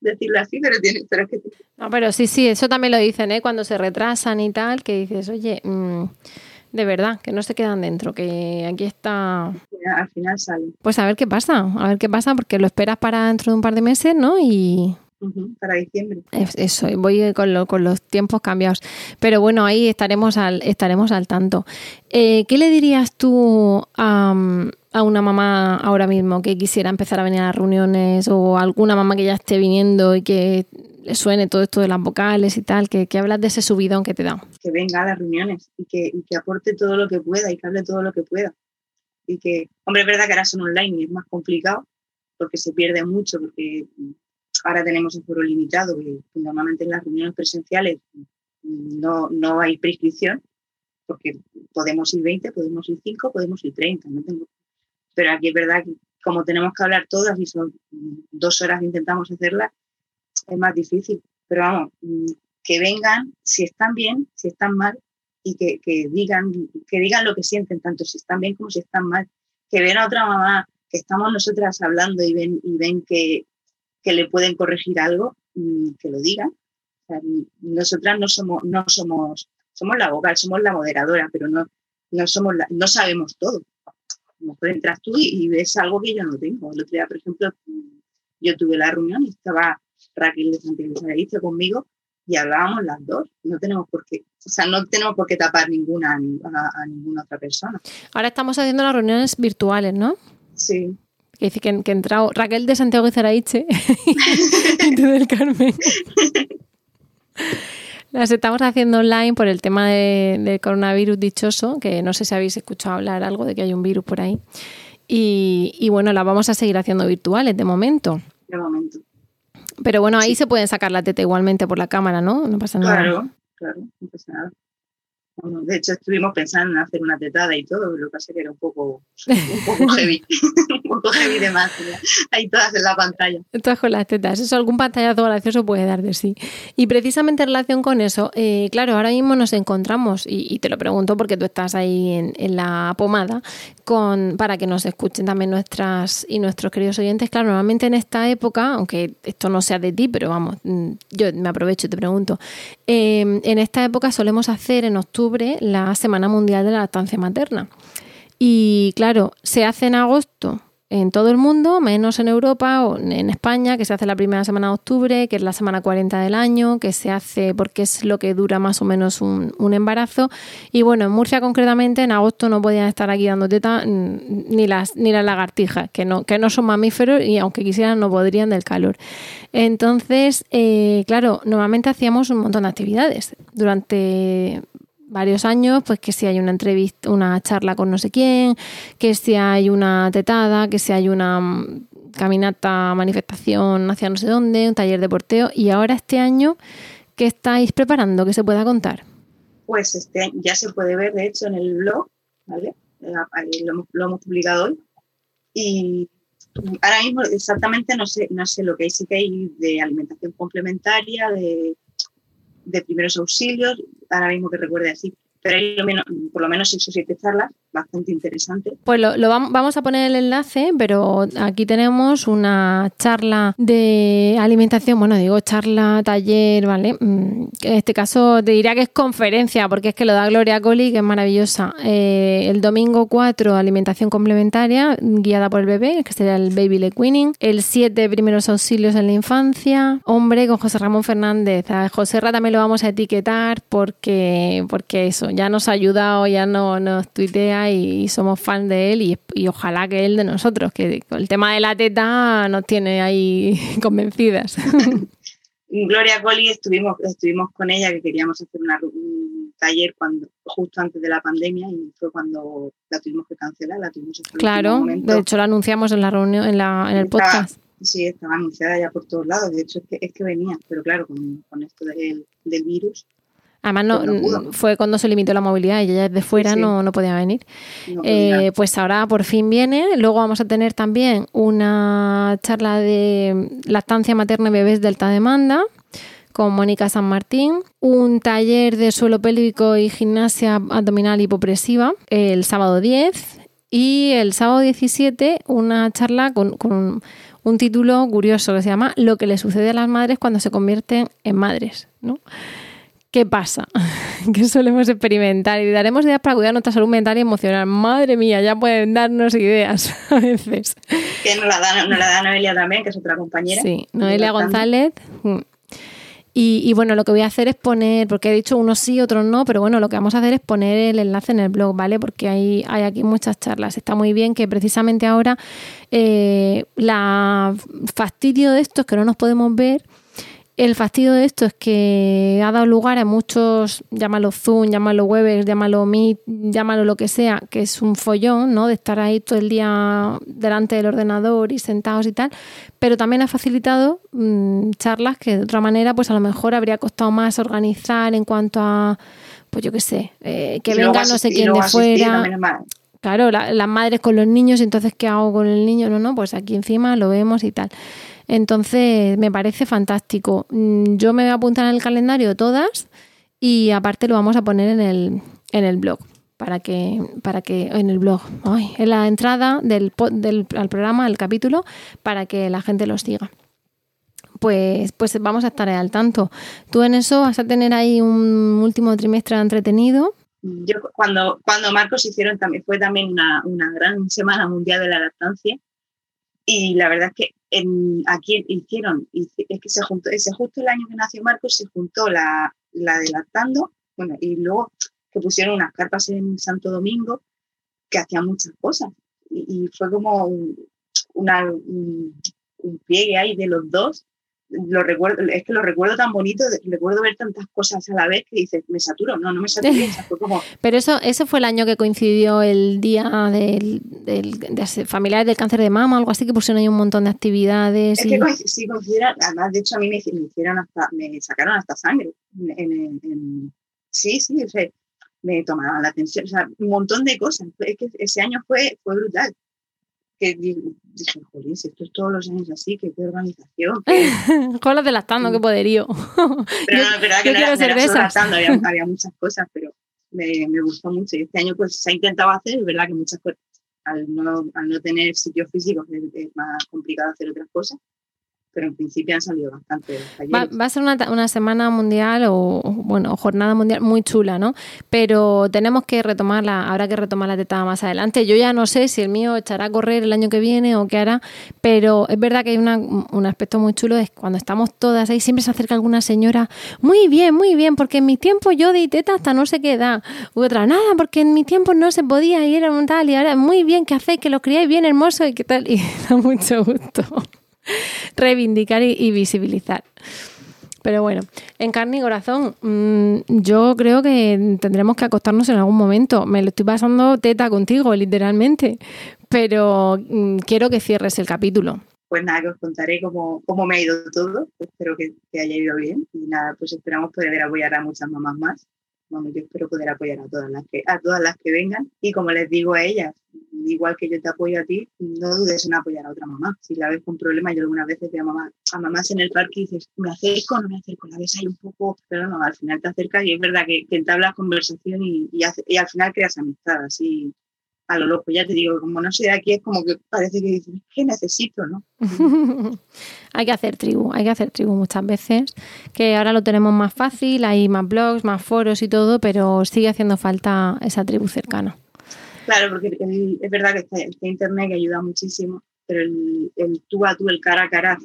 decirlo así, pero, tiene, pero que... No, pero sí, sí, eso también lo dicen, ¿eh? Cuando se retrasan y tal, que dices, oye, mmm, de verdad, que no se quedan dentro, que aquí está... Al final salen. Pues a ver qué pasa, a ver qué pasa, porque lo esperas para dentro de un par de meses, ¿no? Y, para diciembre. Eso, voy con, lo, con, los tiempos cambiados. Pero bueno, ahí estaremos al, estaremos al tanto. Eh, ¿Qué le dirías tú a, a, una mamá ahora mismo que quisiera empezar a venir a reuniones o alguna mamá que ya esté viniendo y que le suene todo esto de las vocales y tal, que hablas de ese subidón que te da? Que venga a las reuniones y que, y que aporte todo lo que pueda y que hable todo lo que pueda. Y que, hombre, es verdad que ahora son online y es más complicado porque se pierde mucho, porque ahora tenemos un foro limitado, que normalmente en las reuniones presenciales no, no hay prescripción, porque podemos ir 20, podemos ir 5, podemos ir 30. No tengo... Pero aquí es verdad que como tenemos que hablar todas y son dos horas que intentamos hacerlas, es más difícil. Pero vamos, que vengan si están bien, si están mal, y que, que, digan, que digan lo que sienten, tanto si están bien como si están mal. Que ven a otra mamá, que estamos nosotras hablando y ven, y ven que, que le pueden corregir algo, que lo digan. Nosotras no somos, no somos, somos la vocal, somos la moderadora, pero no, no somos no sabemos todo. A lo mejor entras tú y, y, ves algo que yo no tengo. El otro día, por ejemplo, yo tuve la reunión y estaba Raquel de Santiago conmigo y hablábamos las dos. No tenemos por qué, o sea, no tenemos por qué tapar ninguna a, a ninguna otra persona. Ahora estamos haciendo las reuniones virtuales, ¿no? Sí, que dice que, entrado Raquel de Santiago de Zaraiche y tú del Carmen. Las estamos haciendo online por el tema del de coronavirus dichoso, que no sé si habéis escuchado hablar algo de que hay un virus por ahí. Y, y bueno, las vamos a seguir haciendo virtuales de momento. De momento. Pero bueno, ahí sí. se pueden sacar la teta igualmente por la cámara, ¿no? No pasa nada. Claro, claro, no pasa nada. Bueno, de hecho, estuvimos pensando en hacer una tetada y todo, pero lo que pasa es que era un poco, un poco heavy, un poco heavy de más. Ahí todas en la pantalla. Todas con las tetas. Eso, algún pantallazo gracioso puede dar de sí. Y precisamente en relación con eso, eh, claro, ahora mismo nos encontramos, y, y, te lo pregunto porque tú estás ahí en, en, la pomada, con, para que nos escuchen también nuestras y nuestros queridos oyentes. Claro, normalmente en esta época, aunque esto no sea de ti, pero vamos, yo me aprovecho y te pregunto, eh, en esta época solemos hacer en octubre la Semana Mundial de la Lactancia Materna. Y claro, se hace en agosto en todo el mundo, menos en Europa o en España, que se hace la primera semana de octubre, que es la semana 40 del año, que se hace porque es lo que dura más o menos un, embarazo. Y bueno, en Murcia concretamente, en agosto no podían estar aquí dando teta ni las, ni las lagartijas, que no, que no son mamíferos y aunque quisieran no podrían del calor. Entonces, eh, claro, normalmente hacíamos un montón de actividades durante varios años, pues que si hay una entrevista, una charla con no sé quién, que si hay una tetada, que si hay una caminata, manifestación hacia no sé dónde, un taller de porteo. Y ahora este año, ¿qué estáis preparando? ¿Qué se pueda contar? Pues este ya se puede ver, de hecho, en el blog, ¿vale? Lo, lo hemos publicado hoy. Y ahora mismo exactamente no sé, no sé lo que hay, sí que hay de alimentación complementaria, de de primeros auxilios, ahora mismo que recuerde así, pero hay por lo menos seis o siete charlas bastante interesante. Pues lo, lo vam- vamos a poner el enlace, pero aquí tenemos una charla de alimentación, bueno, digo charla, taller, ¿vale? Mm, En este caso te diría que es conferencia, porque es que lo da Gloria Coli, que es maravillosa. Eh, el domingo 4, alimentación complementaria, guiada por el bebé, que sería el Baby Leg Winning. El 7, primeros auxilios en la infancia. Hombre, con José Ramón Fernández. A José Ra también lo vamos a etiquetar porque, porque eso, ya nos ha ayudado, ya no, nos tuitea y, somos fans de él y, y ojalá que él de nosotros, que el tema de la teta nos tiene ahí convencidas. Gloria Coli estuvimos, estuvimos con ella que queríamos hacer una- un taller cuando justo antes de la pandemia y fue cuando la tuvimos que cancelar, la tuvimos hasta claro, de hecho lo anunciamos en la reunión, en, la, en el Estaba- podcast. Sí, estaba anunciada ya por todos lados, de hecho es que, es que venía, pero claro, con, con esto del, del virus Además, no, fue cuando se limitó la movilidad y ella desde fuera Sí. no, no podía venir. no Eh, pues ahora por fin viene. Luego vamos a tener también una charla de lactancia materna y bebés de alta demanda con Mónica San Martín, un taller de suelo pélvico y gimnasia abdominal hipopresiva el sábado 10 y el sábado 17 una charla con, con un título curioso que se llama Lo que le sucede a las madres cuando se convierten en madres. ¿no? ¿Qué pasa? ¿Qué solemos experimentar? Y daremos ideas para cuidar nuestra salud mental y emocional. Madre mía, ya pueden darnos ideas a veces. que nos la, da, nos la da Noelia también, que es otra compañera. Sí, Noelia. González. mm. Y, y bueno, lo que voy a hacer es poner, porque he dicho unos sí, otros no, pero bueno, lo que vamos a hacer es poner el enlace en el blog, ¿vale? Porque hay, hay aquí muchas charlas. Está muy bien que precisamente ahora eh, la fastidio de esto es que no nos podemos ver. El fastidio de esto es que ha dado lugar a muchos, llámalo Zoom, llámalo Webex, llámalo Meet, llámalo lo que sea, que es un follón, ¿no? De estar ahí todo el día delante del ordenador y sentados y tal, pero también ha facilitado mm, charlas que de otra manera, pues a lo mejor habría costado más organizar en cuanto a, pues yo qué sé, eh, que Y venga no sé quién de fuera. Claro, la- las madres con los niños, y entonces ¿qué hago con el niño? No, no, pues aquí encima lo vemos y tal. Entonces, me parece fantástico. Mm, Yo me voy a apuntar en el calendario todas y aparte lo vamos a poner en el, en el blog. Para que, para que, en el blog, ay, en la entrada del, del al programa, al capítulo, para que la gente lo siga. Pues, pues vamos a estar al tanto. Tú en eso vas a tener ahí un último trimestre entretenido. Yo cuando, cuando Marcos hicieron también, fue también una, una gran semana mundial de la lactancia y la verdad es que en, aquí hicieron, hici- es que se juntó, ese justo el año que nació Marcos se juntó la, la de lactando, bueno, y luego que pusieron unas carpas en Santo Domingo que hacían muchas cosas y, fue como un, una, un, un pliegue ahí de los dos lo recuerdo, es que lo recuerdo tan bonito, recuerdo ver tantas cosas a la vez que dices, me saturo, no, no me saturo, o sea, fue como, Pero eso, ese fue el año que coincidió el día del, del- de familiares del cáncer de mama, algo así, que pusieron ahí un montón de actividades. es y- que sí consideran, además de hecho a mí me, hici- me hicieron hasta, me sacaron hasta sangre, en, en- en- sí, sí, o sea, me tomaban la atención, o sea, un montón de cosas, es que ese año fue, fue brutal, que di- dije, jolín, si esto es todos los años así, que qué organización, qué- Con los de lactando, qué poderío. Pero Yo- no, es verdad que no quiero era, no lactando, había, había muchas cosas, pero me, me gustó mucho. Y este año pues se ha intentado hacer, es verdad que muchas cosas, al no, al no tener sitios físicos es, es más complicado hacer otras cosas, pero en principio han salido bastante Va, va a ser una, una semana mundial o, bueno, jornada mundial muy chula, ¿no? Pero tenemos que retomarla, habrá que retomar la teta más adelante. Yo ya no sé si el mío echará a correr el año que viene o qué hará, pero es verdad que hay una- un aspecto muy chulo, es cuando estamos todas ahí, siempre se acerca alguna señora, muy bien, muy bien, porque en mi tiempo yo di teta hasta no sé qué edad. U otra, nada, porque en mi tiempo no se podía y era un tal, y ahora muy bien que hacéis, que lo criáis bien hermoso y qué tal, y da mucho gusto reivindicar y, visibilizar. Pero bueno, en carne y corazón, mm, yo creo que tendremos que acostarnos en algún momento. Me lo estoy pasando teta contigo, literalmente. Pero mm, quiero que cierres el capítulo. Pues nada, que os contaré cómo, cómo me ha ido todo, espero que, que haya ido bien y nada, pues esperamos poder apoyar a muchas mamás más. Vamos, yo espero poder apoyar a todas las que a todas las que vengan y como les digo a ellas, igual que yo te apoyo a ti, no dudes en apoyar a otra mamá. Si la ves con problemas, yo algunas veces veo a, a mamás en el parque y dices, me acerco, no me acerco, la ves ahí un poco, pero no, al final te acercas y es verdad que, entablas conversación y, al final creas amistad, así a lo loco. Ya te digo, como no soy de aquí, es como que parece que dices, ¿qué necesito, no? hay que hacer tribu, hay que hacer tribu muchas veces, que ahora lo tenemos más fácil, hay más blogs, más foros y todo, pero sigue haciendo falta esa tribu cercana. Claro, porque es verdad que este, este, internet que ayuda muchísimo, pero el, tú a tú, el cara a cara,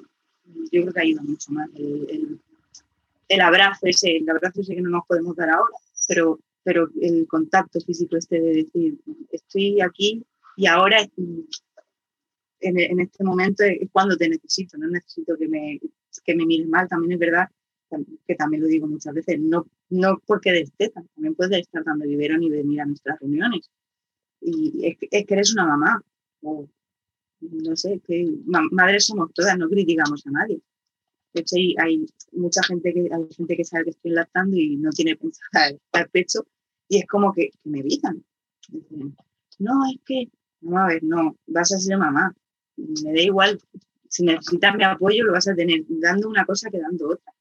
yo creo que ayuda mucho más. El, abrazo ese, el abrazo ese que no nos podemos dar ahora, pero, pero el contacto físico este de decir, estoy aquí y ahora en, este momento es cuando te necesito, no necesito que me, que me mires mal, también es verdad que también lo digo muchas veces, no, no porque destetan, también puedes estar dando biberón y venir a nuestras reuniones, y es, que eres una mamá. O, no sé, que madres somos todas, no criticamos a nadie. De hecho, hay, mucha gente que, hay gente que sabe que estoy lactando y no tiene pensada el pecho y es como que, me evitan. No, es que, no, a ver, no, vas a ser mamá. Me da igual, si necesitas mi apoyo lo vas a tener dando una cosa que dando otra.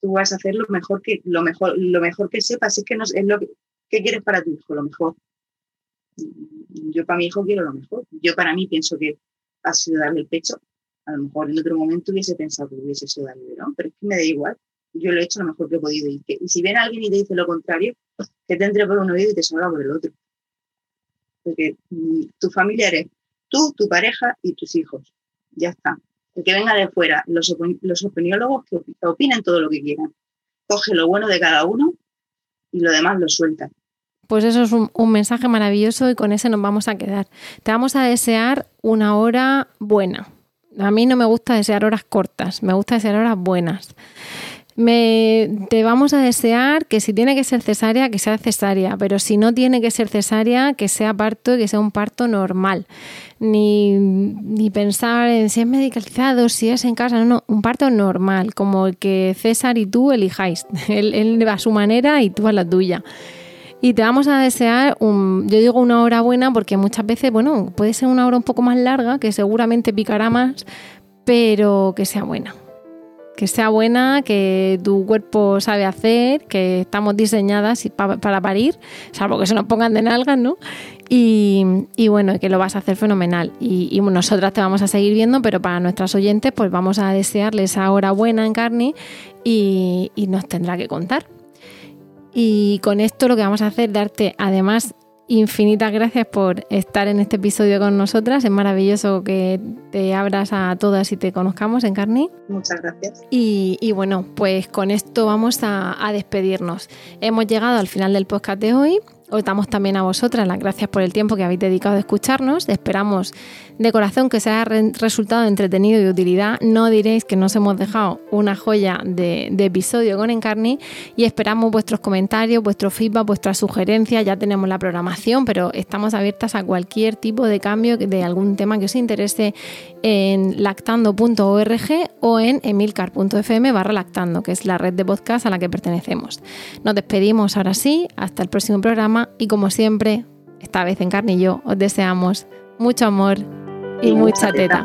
Tú vas a hacer lo mejor que, lo mejor, lo mejor que sepas, es que no, es lo que, ¿qué quieres para tu hijo? Lo mejor yo para mi hijo quiero lo mejor. Yo para mí pienso que ha sido darle el pecho. A lo mejor en otro momento hubiese pensado que hubiese sido darle pero es que me da igual. Yo lo he hecho lo mejor que he podido. Y, y si viene alguien y te dice lo contrario, que te entre por un oído y te salga por el otro. Porque mm, tu familia eres tú, tu pareja y tus hijos. Ya está. El que venga de fuera, los, los opiniólogos que opinen todo lo que quieran. Coge lo bueno de cada uno y lo demás lo suelta. Pues eso es un, mensaje maravilloso y con ese nos vamos a quedar. Te vamos a desear una hora buena. A mí no me gusta desear horas cortas, me gusta desear horas buenas. Me, te vamos a desear que si tiene que ser cesárea, que sea cesárea, pero si no tiene que ser cesárea, que sea parto y que sea un parto normal. Ni, pensar en si es medicalizado, si es en casa, no, no, un parto normal, como el que César y tú elijáis. Él, él va a su manera y tú a la tuya. Y te vamos a desear, un, yo digo una hora buena porque muchas veces, bueno, puede ser una hora un poco más larga, que seguramente picará más, pero que sea buena. Que sea buena, que tu cuerpo sabe hacer, que estamos diseñadas para parir, salvo que se nos pongan de nalgas, ¿no? Y, bueno, que lo vas a hacer fenomenal. Y, nosotras te vamos a seguir viendo, pero para nuestras oyentes, pues vamos a desearles esa hora buena en carne y nos tendrá que contar. Y con esto lo que vamos a hacer es darte además infinitas gracias por estar en este episodio con nosotras. Es maravilloso que te abras a todas y te conozcamos en carne. Muchas gracias. Y, bueno, pues con esto vamos a despedirnos. Hemos llegado al final del podcast de hoy. Os damos también a vosotras las gracias por el tiempo que habéis dedicado a escucharnos. Esperamos de corazón que os haya resultado entretenido y de utilidad. No diréis que nos hemos dejado una joya de, episodio con Encarni y esperamos vuestros comentarios, vuestros feedback, vuestras sugerencias. Ya tenemos la programación, pero estamos abiertas a cualquier tipo de cambio de algún tema que os interese en lactando.org o en emilcar.fm barra lactando, que es la red de podcast a la que pertenecemos. Nos despedimos ahora sí, hasta el próximo programa y como siempre, esta vez en carne y yo, os deseamos mucho amor y, mucha teta.